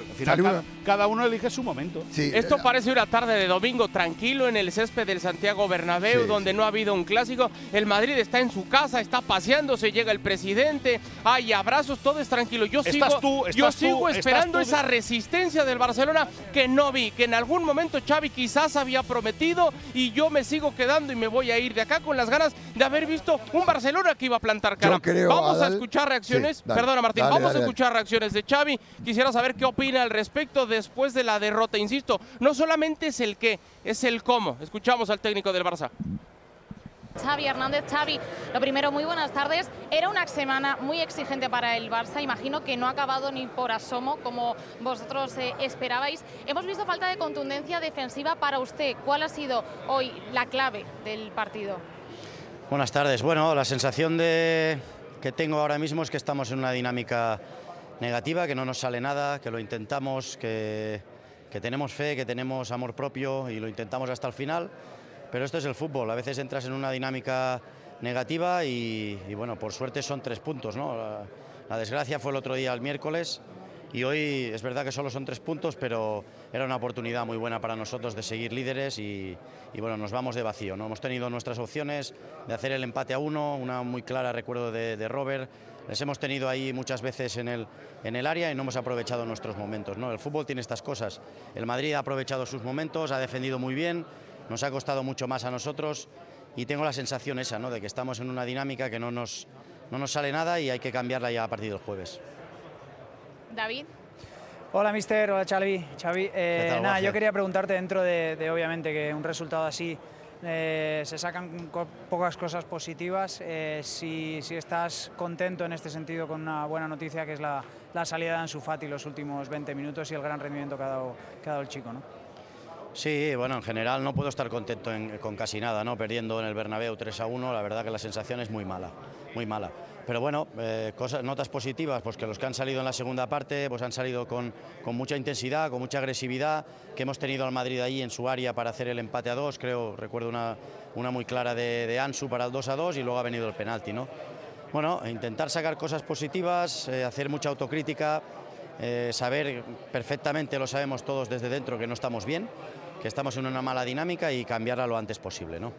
cada, uno elige su momento. Esto parece una tarde de domingo tranquilo en el césped del Santiago Bernabéu, donde no ha habido un clásico. El Madrid está en su casa, está paseándose, llega el presidente, hay abrazos, todo es tranquilo. Yo sigo, yo sigo esperando esa resistencia del Barcelona que no vi, que en algún momento Xavi quizás había prometido y yo me sigo quedando y me voy a ir de acá con las ganas de haber visto un Barcelona que iba a plantar cara. vamos a escuchar reacciones, perdona Martín, vamos a escuchar reacciones de Xavi. Quisiera saber qué opina al respecto después de la derrota. Insisto, no solamente es el qué, es el cómo. Escuchamos al técnico del Barça. Xavi Hernández. Xavi, lo primero, muy buenas tardes. Era una semana muy exigente para el Barça. Imagino que no ha acabado ni por asomo como vosotros eh, esperabais. Hemos visto falta de contundencia defensiva para usted. ¿Cuál ha sido hoy la clave del partido? Buenas tardes. Bueno, la sensación de... que tengo ahora mismo es que estamos en una dinámica negativa, que no nos sale nada, que lo intentamos, que, que tenemos fe, que tenemos amor propio y lo intentamos hasta el final pero esto es el fútbol, a veces entras en una dinámica negativa y, bueno, por suerte son tres puntos, ¿no? La, desgracia fue el otro día, el miércoles, y hoy es verdad que solo son tres puntos, pero era una oportunidad muy buena para nosotros de seguir líderes y, bueno, nos vamos de vacío. ¿no? Hemos tenido nuestras opciones de hacer el empate a uno, una muy clara recuerdo de, Robert. Les hemos tenido ahí muchas veces en el, en el área y no hemos aprovechado nuestros momentos. ¿no? El fútbol tiene estas cosas. El Madrid ha aprovechado sus momentos, ha defendido muy bien, nos ha costado mucho más a nosotros y tengo la sensación esa, ¿no? de que estamos en una dinámica que no nos, no nos sale nada y hay que cambiarla ya a partir del jueves. David. Hola, mister. Hola, Xavi. Xavi, eh, nada, yo quería preguntarte dentro de, obviamente, que un resultado así eh, se sacan pocas cosas positivas. Eh, si, si, estás contento en este sentido con una buena noticia que es la, la salida de Ansu Fati los últimos 20 minutos y el gran rendimiento que ha dado, que ha dado el chico, ¿no? Sí, bueno, en general no puedo estar contento con casi nada, ¿no? Perdiendo en el Bernabéu 3 a 1, la verdad que la sensación es muy mala, muy mala. Pero bueno, eh, cosas, notas positivas, pues que los que han salido en la segunda parte pues han salido con, con, mucha intensidad, con mucha agresividad, que hemos tenido al Madrid ahí en su área para hacer el empate a dos, creo, recuerdo una, una muy clara de, Ansu para el 2 a 2 y luego ha venido el penalti, ¿no? Bueno, intentar sacar cosas positivas, eh, hacer mucha autocrítica, eh, saber perfectamente, lo sabemos todos desde dentro, que no estamos bien, que estamos en una mala dinámica y cambiarla lo antes posible, ¿no?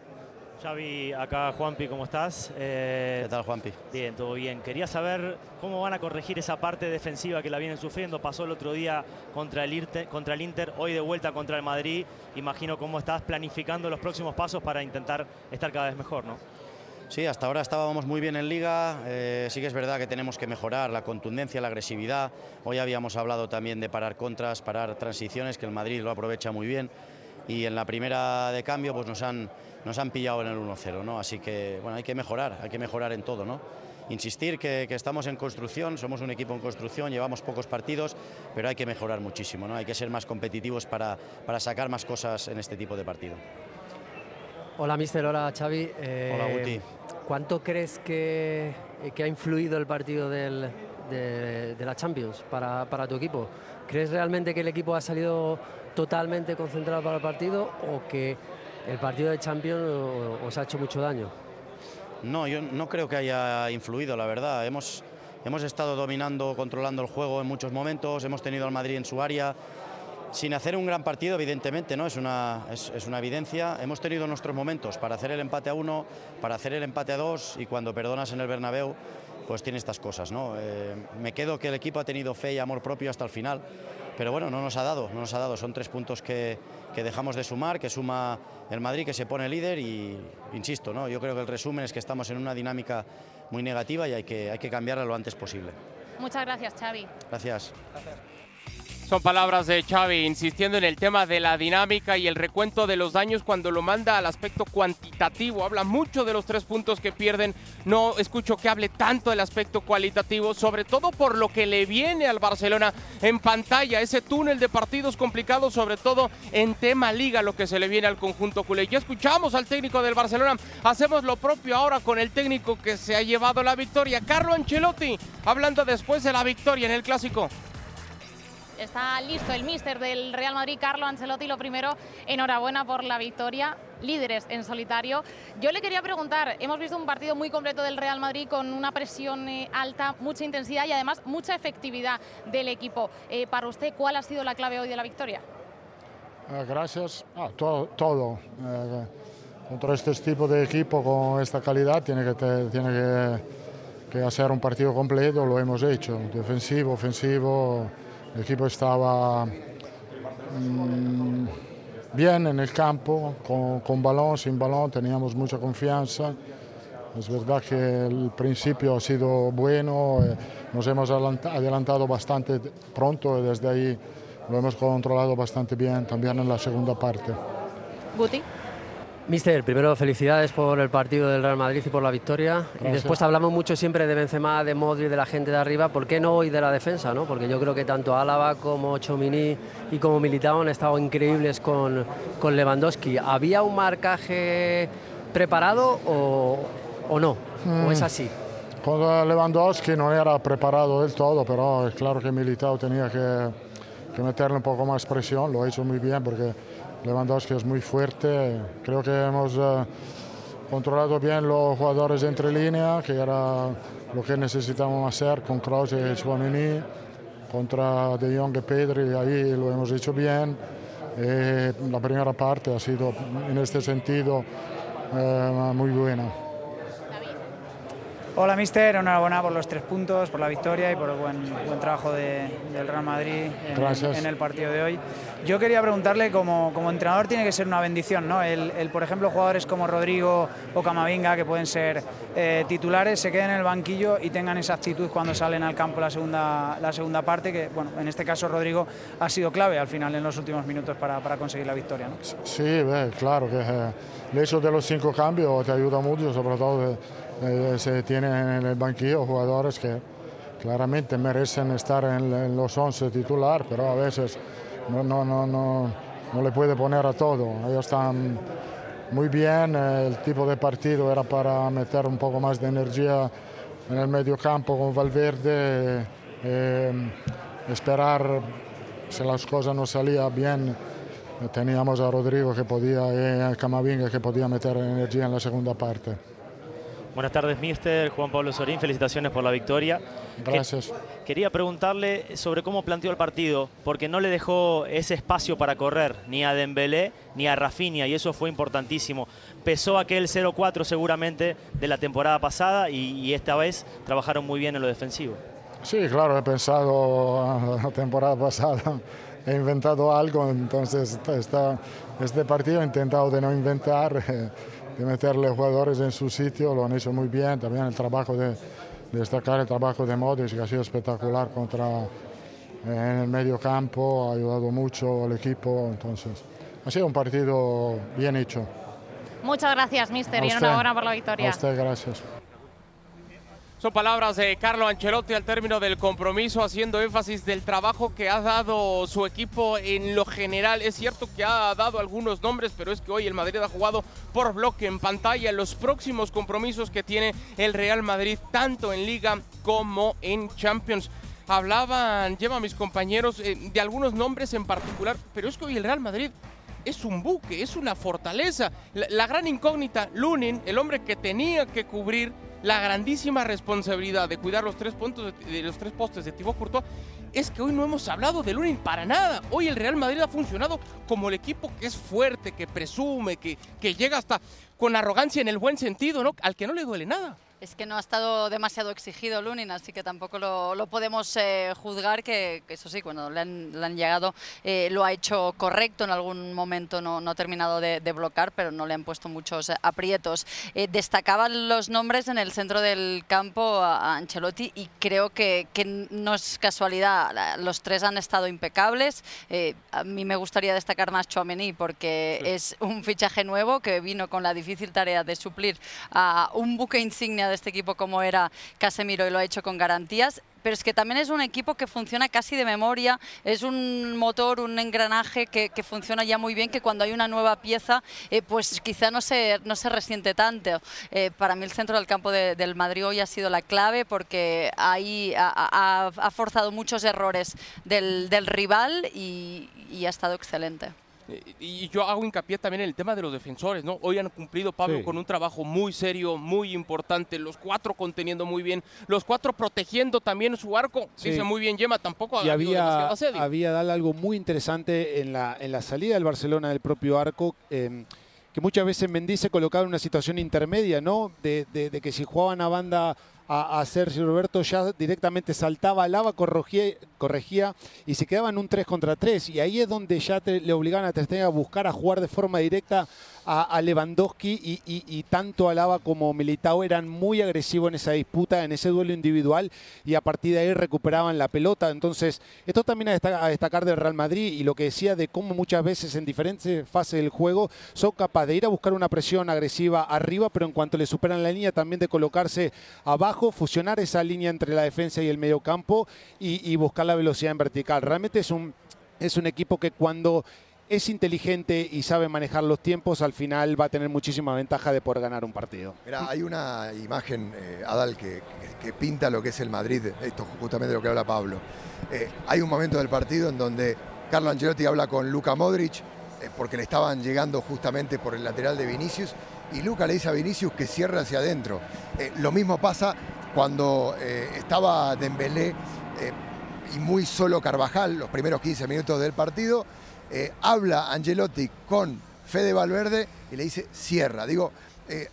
Xavi, acá Juanpi, ¿cómo estás? Eh, ¿Qué tal, Juanpi? Bien, todo bien. Quería saber cómo van a corregir esa parte defensiva que la vienen sufriendo. Pasó el otro día contra el, Inter, contra el Inter, hoy de vuelta contra el Madrid. Imagino cómo estás planificando los próximos pasos para intentar estar cada vez mejor, ¿no? Sí, hasta ahora estábamos muy bien en liga, eh, sí que es verdad que tenemos que mejorar la contundencia, la agresividad. Hoy habíamos hablado también de parar contras, parar transiciones, que el Madrid lo aprovecha muy bien. Y en la primera de cambio pues nos han, nos han pillado en el 1-0, ¿no? Así que bueno, hay que mejorar, hay que mejorar en todo, ¿no? Insistir que, que, estamos en construcción, somos un equipo en construcción, llevamos pocos partidos, pero hay que mejorar muchísimo, ¿no? Hay que ser más competitivos para, para sacar más cosas en este tipo de partido. Hola, mister. Hola, Xavi. Eh, Hola, Guti. ¿Cuánto crees que, que, ha influido el partido del, de, de, la Champions para, para tu equipo? ¿Crees realmente que el equipo ha salido totalmente concentrado para el partido o que el partido de Champions os ha hecho mucho daño? No, yo no creo que haya influido, la verdad. Hemos, hemos estado dominando, controlando el juego en muchos momentos, hemos tenido al Madrid en su área, sin hacer un gran partido, evidentemente, ¿no? Es una, es, una evidencia. Hemos tenido nuestros momentos para hacer el empate a uno, para hacer el empate a dos y cuando perdonas en el Bernabéu, pues tiene estas cosas, ¿no? Eh, me quedo que el equipo ha tenido fe y amor propio hasta el final, pero bueno, no nos ha dado, no nos ha dado. Son tres puntos que, que dejamos de sumar, que suma el Madrid, que se pone líder y, insisto, ¿no? Yo creo que el resumen es que estamos en una dinámica muy negativa y hay que, hay que cambiarla lo antes posible. Muchas gracias, Xavi. Gracias. gracias. Son palabras de Xavi insistiendo en el tema de la dinámica y el recuento de los daños cuando lo manda al aspecto cuantitativo. Habla mucho de los tres puntos que pierden. No escucho que hable tanto del aspecto cualitativo, sobre todo por lo que le viene al Barcelona en pantalla. Ese túnel de partidos complicados, sobre todo en tema liga, lo que se le viene al conjunto culé. Ya escuchamos al técnico del Barcelona. Hacemos lo propio ahora con el técnico que se ha llevado la victoria, Carlo Ancelotti, hablando después de la victoria en el clásico. Está listo el míster del Real Madrid, Carlo Ancelotti. Lo primero, enhorabuena por la victoria, líderes en solitario. Yo le quería preguntar, hemos visto un partido muy completo del Real Madrid con una presión eh, alta, mucha intensidad y además mucha efectividad del equipo. Eh, para usted, ¿cuál ha sido la clave hoy de la victoria? Uh, gracias. Ah, todo. todo. Eh, contra este tipo de equipo con esta calidad tiene que, que hacer un partido completo, lo hemos hecho, defensivo, ofensivo. El equipo estaba mmm, bien en el campo, con, con, balón, sin balón, teníamos mucha confianza. Es verdad que el principio ha sido bueno, eh, nos hemos adelantado bastante pronto y desde ahí lo hemos controlado bastante bien también en la segunda parte. Guti. Mister, primero felicidades por el partido del Real Madrid y por la victoria. Gracias. Y después hablamos mucho siempre de Benzema, de Modri, de la gente de arriba. ¿Por qué no hoy de la defensa? ¿no? Porque yo creo que tanto Álava como Chomini y como Militao han estado increíbles con, con Lewandowski. ¿Había un marcaje preparado o, o no? Mm. ¿O es así? Con Lewandowski no era preparado del todo, pero es claro que Militao tenía que, que meterle un poco más presión. Lo ha hecho muy bien porque Lewandowski es muy fuerte. Creo que hemos uh, controlado bien los jugadores entre línea, que era lo que necesitábamos hacer con Kroos y Chouameni. Contra De Jong y Pedri, ahí lo hemos hecho bien. Eh, la primera parte ha sido en este sentido uh, muy buena. Hola, mister. Enhorabuena por los tres puntos, por la victoria y por el buen, buen trabajo del Real Madrid en el, partido de hoy. Yo quería preguntarle, como, como entrenador tiene que ser una bendición, ¿no? El, por ejemplo, jugadores como Rodrigo o Camavinga, que pueden ser eh, titulares, se queden en el banquillo y tengan esa actitud cuando salen al campo la segunda, la segunda parte, que, bueno, en este caso Rodrigo ha sido clave al final en los últimos minutos para, para conseguir la victoria, ¿no? Sí, claro que eh, el hecho de los cinco cambios te ayuda mucho, sobre todo... Eh, se tienen en el banquillo jugadores que claramente merecen estar en, los 11 titular, pero a veces no, no, no, no, le puede poner a todo. Ellos están muy bien, el tipo de partido era para meter un poco más de energía en el medio campo con Valverde, eh, esperar si las cosas no salían bien. Teníamos a Rodrigo que podía, y a Camavinga que podía meter energía en la segunda parte. Buenas tardes, mister. Juan Pablo Sorín, felicitaciones por la victoria. Gracias. quería preguntarle sobre cómo planteó el partido, porque no le dejó ese espacio para correr, ni a Dembélé ni a Rafinha, y eso fue importantísimo. Pesó aquel 0-4 seguramente de la temporada pasada y, esta vez trabajaron muy bien en lo defensivo. Sí, claro, he pensado la temporada pasada, he inventado algo, entonces este partido he intentado de no inventar. de meterle jugadores en su sitio, lo han hecho muy bien, también el trabajo de, destacar el trabajo de Modric, que ha sido espectacular contra, en el medio campo, ha ayudado mucho al equipo, entonces ha sido un partido bien hecho. Muchas gracias, mister, y enhorabuena por la victoria. A usted, gracias. Son palabras de Carlo Ancelotti al término del compromiso, haciendo énfasis del trabajo que ha dado su equipo en lo general. Es cierto que ha dado algunos nombres, pero es que hoy el Madrid ha jugado por bloque en pantalla los próximos compromisos que tiene el Real Madrid, tanto en Liga como en Champions. Hablaban, lleva mis compañeros, eh, de algunos nombres en particular, pero es que hoy el Real Madrid es un buque, es una fortaleza. La, gran incógnita, Lunin, el hombre que tenía que cubrir la grandísima responsabilidad de cuidar los tres, puntos de, los tres postes de Thibaut Courtois es que hoy no hemos hablado de Lunin para nada. Hoy el Real Madrid ha funcionado como el equipo que es fuerte, que presume, que, que llega hasta con arrogancia en el buen sentido, ¿no? Al que no le duele nada. Es que no ha estado demasiado exigido Lunin, así que tampoco lo, podemos eh, juzgar, que, eso sí, cuando le han, llegado eh, lo ha hecho correcto, en algún momento no, ha terminado de, bloquear, pero no le han puesto muchos aprietos. Eh, destacaban los nombres en el centro del campo a, Ancelotti y creo que, no es casualidad, los tres han estado impecables. a mí me gustaría destacar más Chouameni porque es un fichaje nuevo que vino con la difícil tarea de suplir a un buque insignia de este equipo como era Casemiro y lo ha hecho con garantías pero es que también es un equipo que funciona casi de memoria, es un motor, un engranaje que, funciona ya muy bien, que cuando hay una nueva pieza, eh, pues quizá no se, no se resiente tanto. Eh, para mí el centro del campo del Madrid hoy ha sido la clave porque ahí ha, forzado muchos errores del, rival y ha estado excelente. Y yo hago hincapié también en el tema de los defensores, ¿no? Hoy han cumplido, Pablo, con un trabajo muy serio, muy importante, los cuatro conteniendo muy bien, los cuatro protegiendo también su arco, dice muy bien Yema, tampoco y había, había dado algo muy interesante en la, en la salida del Barcelona del propio arco, em, que muchas veces Mendy se colocaba en una situación intermedia, ¿no? De, de que si jugaban a banda a, Sergio Roberto, ya directamente saltaba lava, corregía, corregía y se quedaba en un 3 contra 3. Y ahí es donde ya le obligaban a Ter a buscar a jugar de forma directa a, Lewandowski y, tanto Alaba como Militao eran muy agresivos en esa disputa, en ese duelo individual y a partir de ahí recuperaban la pelota. Entonces, esto también a destacar, del Real Madrid y lo que decía de cómo muchas veces en diferentes fases del juego son capaces de ir a buscar una presión agresiva arriba, pero en cuanto le superan la línea también de colocarse abajo, fusionar esa línea entre la defensa y el medio campo y, buscar la velocidad en vertical. Realmente es un, es un equipo que cuando es inteligente y sabe manejar los tiempos, al final va a tener muchísima ventaja de poder ganar un partido. Hay una imagen, eh, Adal, que, pinta lo que es el Madrid, esto justamente de lo que habla Pablo. Eh, hay un momento del partido en donde Carlo Ancelotti habla con Luca Modric, eh, porque le estaban llegando justamente por el lateral de Vinicius, y Luca le dice a Vinicius que cierre hacia adentro. lo mismo pasa cuando estaba Dembélé y muy solo Carvajal, los primeros 15 minutos del partido, eh, habla Angelotti con Fede Valverde y le dice cierra. Digo, eh,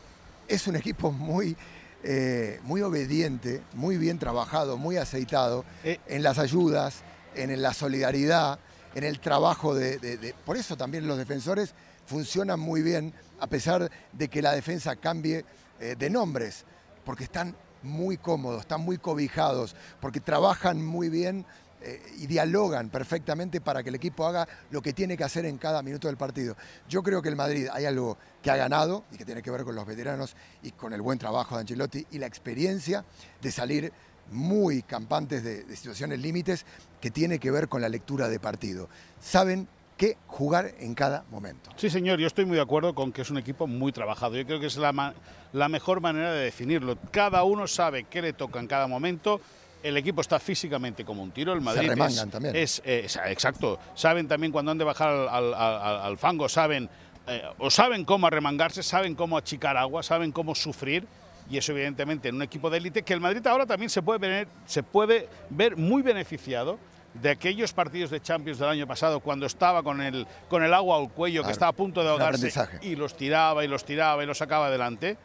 es un equipo muy eh, muy obediente, muy bien trabajado, muy aceitado en las ayudas, en la solidaridad, en el trabajo de, Por eso también los defensores funcionan muy bien, a pesar de que la defensa cambie de nombres, porque están muy cómodos, están muy cobijados, porque trabajan muy bien eh, y dialogan perfectamente para que el equipo haga lo que tiene que hacer en cada minuto del partido. Yo creo que el Madrid hay algo que ha ganado y que tiene que ver con los veteranos y con el buen trabajo de Ancelotti y la experiencia de salir muy campantes de, situaciones límites que tiene que ver con la lectura de partido. Saben qué jugar en cada momento. Sí, señor, yo estoy muy de acuerdo con que es un equipo muy trabajado. Yo creo que es la, la mejor manera de definirlo. Cada uno sabe qué le toca en cada momento el equipo está físicamente como un tiro. El Madrid es, también. Es, eh, exacto. Saben también cuando han de bajar al, fango, saben eh, o saben cómo arremangarse, saben cómo achicar agua, saben cómo sufrir. Y eso evidentemente en un equipo de élite que el Madrid ahora también se puede ver, se puede ver muy beneficiado de aquellos partidos de Champions del año pasado cuando estaba con el, con el agua al cuello, que estaba a punto de ahogarse y los tiraba y los tiraba y los sacaba adelante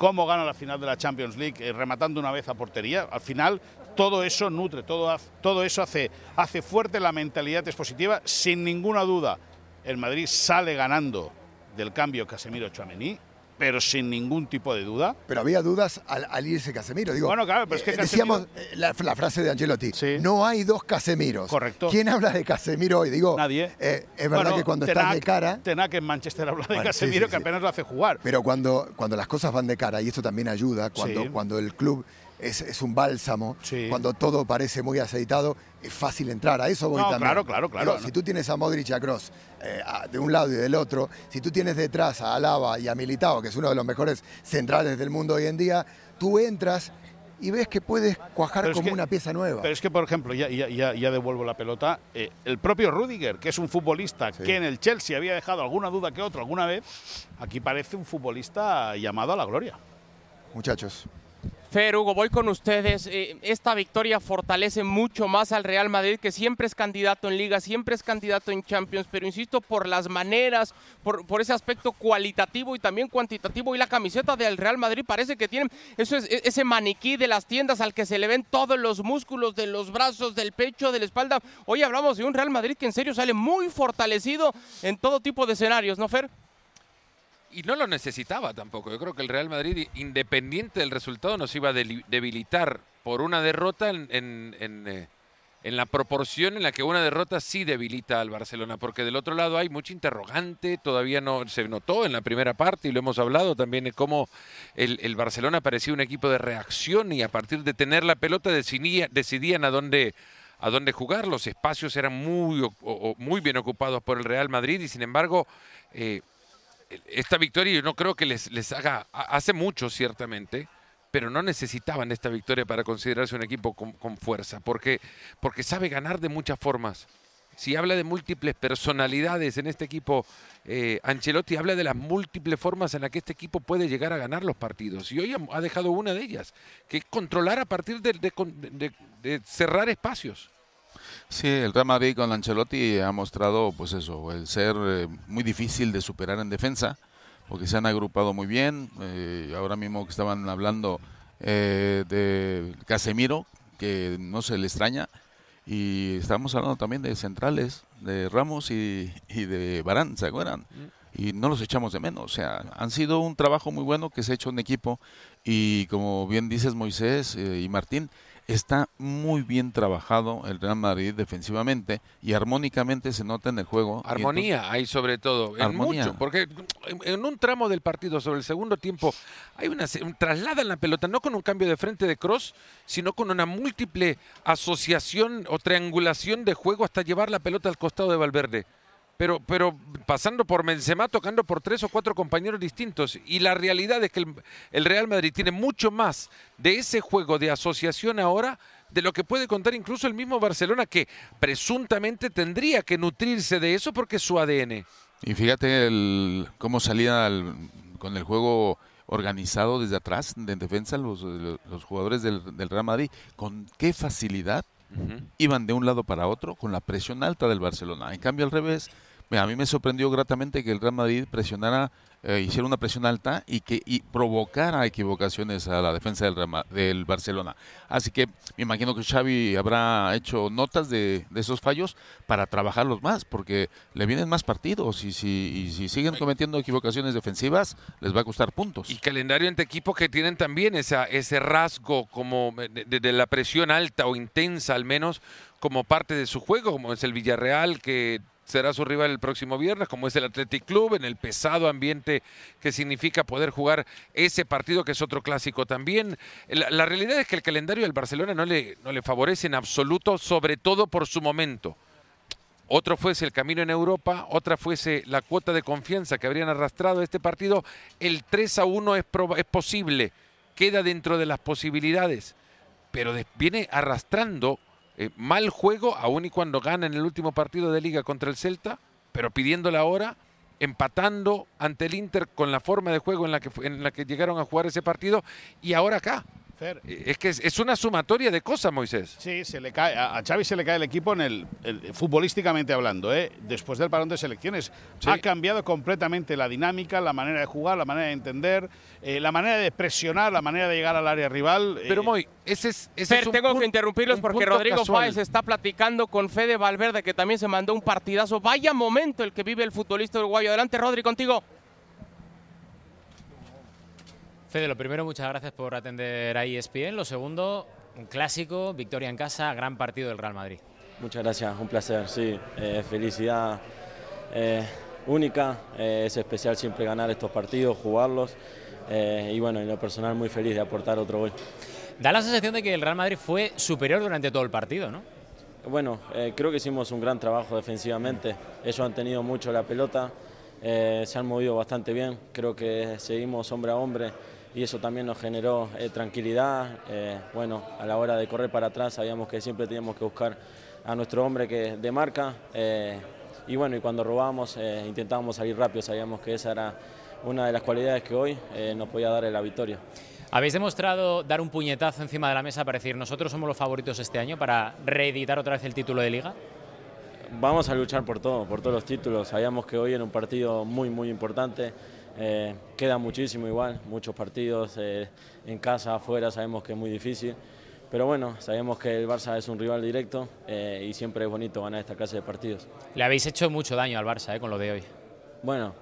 cómo gana la final de la Champions League eh, rematando una vez a portería. Al final todo eso nutre, todo, todo eso hace, hace fuerte la mentalidad expositiva. Sin ninguna duda, el Madrid sale ganando del cambio Casemiro-Chouameni pero sin ningún tipo de duda. Pero había dudas al, irse Casemiro. Digo, bueno, claro, pero es que eh, Decíamos eh, la, frase de Angelotti, no hay dos Casemiros. Correcto. ¿Quién habla de Casemiro hoy? Digo, Nadie. Eh, es verdad que cuando estás de cara... Tenac en Manchester habla de Casemiro, que apenas lo hace jugar. Pero cuando, cuando las cosas van de cara, y esto también ayuda, cuando, cuando el club es, un bálsamo. Cuando todo parece muy aceitado, es fácil entrar. A eso voy también. Claro, claro, claro. Si tú tienes a Modric y a Kroos eh, de un lado y del otro, si tú tienes detrás a Alaba y a Militao, que es uno de los mejores centrales del mundo hoy en día, tú entras y ves que puedes cuajar como una pieza nueva. Pero es que, por ejemplo, ya, ya, ya, devuelvo la pelota, eh, el propio Rudiger, que es un futbolista que en el Chelsea había dejado alguna duda que otro alguna vez, aquí parece un futbolista llamado a la gloria. Muchachos, Fer, Hugo, voy con ustedes. Eh, esta victoria fortalece mucho más al Real Madrid, que siempre es candidato en Liga, siempre es candidato en Champions, pero insisto, por las maneras, por, ese aspecto cualitativo y también cuantitativo. Y la camiseta del Real Madrid parece que tiene eso es, e, ese maniquí de las tiendas al que se le ven todos los músculos de los brazos, del pecho, de la espalda. Hoy hablamos de un Real Madrid que en serio sale muy fortalecido en todo tipo de escenarios, ¿no, Fer? Y no lo necesitaba tampoco. Yo creo que el Real Madrid, independiente del resultado, nos iba a debilitar por una derrota en, en, eh, en, la proporción en la que una derrota sí debilita al Barcelona, porque del otro lado hay mucho interrogante, todavía no se notó en la primera parte y lo hemos hablado también de cómo el, el, Barcelona parecía un equipo de reacción y a partir de tener la pelota decidía, decidían a dónde a dónde jugar, los espacios eran muy, muy bien ocupados por el Real Madrid y sin embargo eh, esta victoria yo no creo que les, les haga, hace mucho ciertamente, pero no necesitaban esta victoria para considerarse un equipo con, fuerza, porque, porque sabe ganar de muchas formas. Si habla de múltiples personalidades en este equipo, eh, Ancelotti habla de las múltiples formas en las que este equipo puede llegar a ganar los partidos. Y hoy ha, dejado una de ellas, que es controlar a partir de cerrar espacios. Sí, el Real Madrid con Ancelotti ha mostrado, pues eso, el ser eh, muy difícil de superar en defensa, porque se han agrupado muy bien. Eh, ahora mismo que estaban hablando eh, de Casemiro, que no se le extraña, y estamos hablando también de centrales, de Ramos y, de Barán, ¿se acuerdan? Mm. Y no los echamos de menos, o sea, han sido un trabajo muy bueno que se ha hecho en equipo y como bien dices Moisés y Martín, está muy bien trabajado el Real Madrid defensivamente y armónicamente se nota en el juego. Armonía hay sobre todo, en mucho, porque en un tramo del partido sobre el segundo tiempo hay una un, trasladan la pelota no con un cambio de frente de cross, sino con una múltiple asociación o triangulación de juego hasta llevar la pelota al costado de Valverde pero, pero pasando por Benzema, tocando por tres o cuatro compañeros distintos. Y la realidad es que el, Real Madrid tiene mucho más de ese juego de asociación ahora de lo que puede contar incluso el mismo Barcelona, que presuntamente tendría que nutrirse de eso porque es su ADN. Y fíjate el, cómo salía con el juego organizado desde atrás, de defensa, los, los jugadores del, Real Madrid, con qué facilidad iban de un lado para otro con la presión alta del Barcelona. En cambio, al revés, Mira, a mí me sorprendió gratamente que el Real Madrid presionara eh, hiciera una presión alta y que y provocara equivocaciones a la defensa del, del Barcelona. Así que me imagino que Xavi habrá hecho notas de, esos fallos para trabajarlos más, porque le vienen más partidos y si, si siguen cometiendo equivocaciones defensivas, les va a costar puntos. Y calendario entre equipos que tienen también esa, ese rasgo como de la presión alta o intensa al menos como parte de su juego, como es el Villarreal, que será su rival el próximo viernes, como es el Athletic Club, en el pesado ambiente que significa poder jugar ese partido, que es otro clásico también. La, realidad es que el calendario del Barcelona no le, no le favorece en absoluto, sobre todo por su momento. Otro fuese el camino en Europa, otra fuese la cuota de confianza que habrían arrastrado este partido. El 3 a 1 es, es posible, queda dentro de las posibilidades, pero viene arrastrando eh, mal juego, aun y cuando gana en el último partido de liga contra el Celta, pero pidiendo la hora, empatando ante el Inter con la forma de juego en la que, en la que llegaron a jugar ese partido y ahora acá. Es que es, una sumatoria de cosas, Moisés. Sí, se le cae, a, Xavi se le cae el equipo en el, futbolísticamente hablando, ¿eh? después del parón de selecciones. Ha cambiado completamente la dinámica, la manera de jugar, la manera de entender, eh, la manera de presionar, la manera de llegar al área rival. Eh. Pero Moy, ese es, ese tengo que interrumpirlos porque Rodrigo Fáez está platicando con Fede Valverde, que también se mandó un partidazo. Vaya momento el que vive el futbolista uruguayo. Adelante, Rodri, contigo. Fede, lo primero, muchas gracias por atender a ESPN. Lo segundo, un clásico, victoria en casa, gran partido del Real Madrid. Muchas gracias, un placer, sí. Eh, felicidad eh, única, eh, es especial siempre ganar estos partidos, jugarlos. y bueno, en lo personal muy feliz de aportar otro gol. Da la sensación de que el Real Madrid fue superior durante todo el partido, ¿no? Bueno, creo que hicimos un gran trabajo defensivamente. Ellos han tenido mucho la pelota, se han movido bastante bien. Creo que seguimos hombre a hombre y eso también nos generó eh, tranquilidad. Eh, bueno, a la hora de correr para atrás sabíamos que siempre teníamos que buscar a nuestro hombre que de marca eh, y bueno, y cuando robábamos intentábamos salir rápido, sabíamos que esa era una de las cualidades que hoy nos podía dar la victoria. Habéis demostrado dar un puñetazo encima de la mesa para decir nosotros somos los favoritos este año para reeditar otra vez el título de liga. Vamos a luchar por todo, por todos los títulos. Sabíamos que hoy era un partido muy, muy importante. Eh, queda muchísimo igual, muchos partidos eh, en casa, afuera, sabemos que es muy difícil. Pero bueno, sabemos que el Barça es un rival directo eh, y siempre es bonito ganar esta clase de partidos. Le habéis hecho mucho daño al Barça con lo de hoy. Bueno,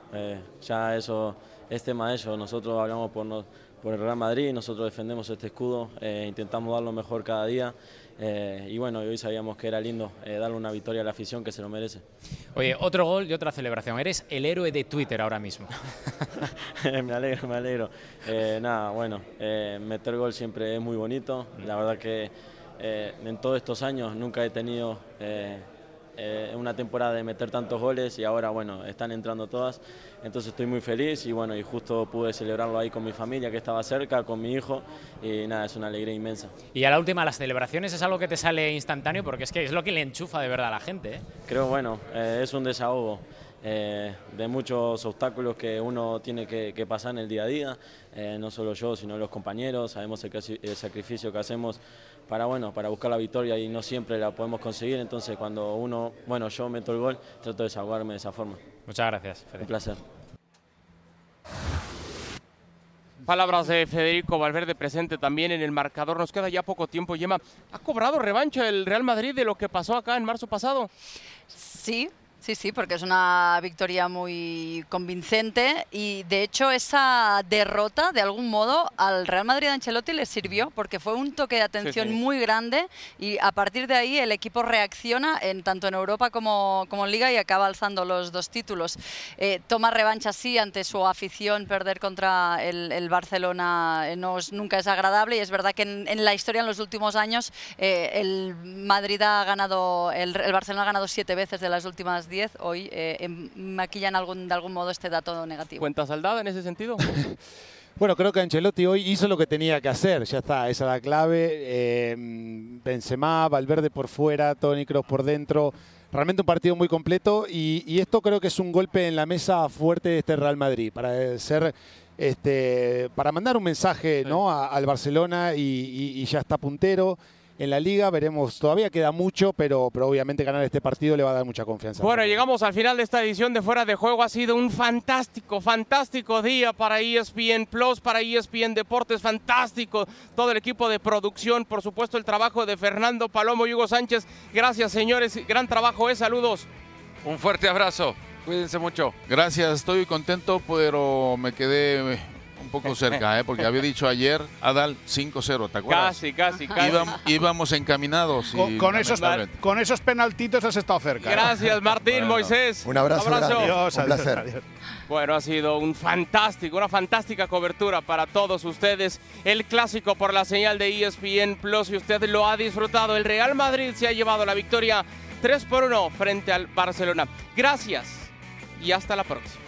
ya eso es tema de ellos. Nosotros hablamos por, por el Real Madrid, nosotros defendemos este escudo, intentamos dar lo mejor cada día eh, y bueno, hoy sabíamos que era lindo eh, darle una victoria a la afición que se lo merece. Oye, otro gol y otra celebración. Eres el héroe de Twitter ahora mismo. me alegro, me alegro. Eh, nada, bueno, meter gol siempre es muy bonito. La verdad que en todos estos años nunca he tenido eh, una temporada de meter tantos goles y ahora, bueno, están entrando todas. Entonces estoy muy feliz y bueno, y justo pude celebrarlo ahí con mi familia que estaba cerca, con mi hijo y nada, es una alegría inmensa. Y a la última, las celebraciones es algo que te sale instantáneo porque es que es lo que le enchufa de verdad a la gente. ¿eh? Creo, bueno, eh, es un desahogo. de muchos obstáculos que uno tiene que, pasar en el día a día, no solo yo, sino los compañeros, sabemos el sacrificio que hacemos para, bueno, para buscar la victoria y no siempre la podemos conseguir. Entonces, cuando uno, bueno, yo meto el gol, trato de desahogarme de esa forma. Muchas gracias. Un placer. Palabras de Federico Valverde presente también en el marcador. Nos queda ya poco tiempo, Yema. ¿Ha cobrado revancha el Real Madrid de lo que pasó acá en marzo pasado? Sí, Sí, sí, porque es una victoria muy convincente y de hecho esa derrota de algún modo al Real Madrid de Ancelotti le sirvió porque fue un toque de atención muy grande y a partir de ahí el equipo reacciona en tanto en Europa como, como en Liga y acaba alzando los dos títulos. Eh, toma revancha sí ante su afición, perder contra el, Barcelona eh, no nunca es agradable y es verdad que en, la historia en los últimos años eh, el Madrid ha ganado, el, el Barcelona ha ganado siete veces de las últimas 10, hoy eh, em, maquillan algún, de algún modo este dato negativo. ¿Cuenta saldada en ese sentido? Bueno, creo que Ancelotti hoy hizo lo que tenía que hacer, ya está, esa es la clave. Eh, Benzema, Valverde por fuera, Toni Kroos por dentro. Realmente un partido muy completo y, esto creo que es un golpe en la mesa fuerte de este Real Madrid para ser, este, para mandar un mensaje ¿no? al Barcelona y, ya está puntero. En la liga. Veremos, todavía queda mucho, pero, pero obviamente ganar este partido le va a dar mucha confianza. Bueno, llegamos al final de esta edición de Fuera de Juego. Ha sido un fantástico, fantástico día para ESPN Plus, para ESPN Deportes. Fantástico. Todo el equipo de producción, por supuesto, el trabajo de Fernando Palomo y Hugo Sánchez. Gracias, señores. Gran trabajo, ¿eh? Saludos. Un fuerte abrazo. Cuídense mucho. Gracias, estoy contento, pero me quedé un poco cerca, ¿eh? porque había dicho ayer Adal 5-0, ¿te acuerdas? Casi, casi, casi. íbamos encaminados. Y con, esos, con esos penaltitos has estado cerca. ¿eh? Gracias, Martín, Moisés. Un abrazo. un placer. Bueno, ha sido un fantástico, una fantástica cobertura para todos ustedes. El clásico por la señal de ESPN Plus y usted lo ha disfrutado. El Real Madrid se ha llevado la victoria 3 por 1 frente al Barcelona. Gracias y hasta la próxima.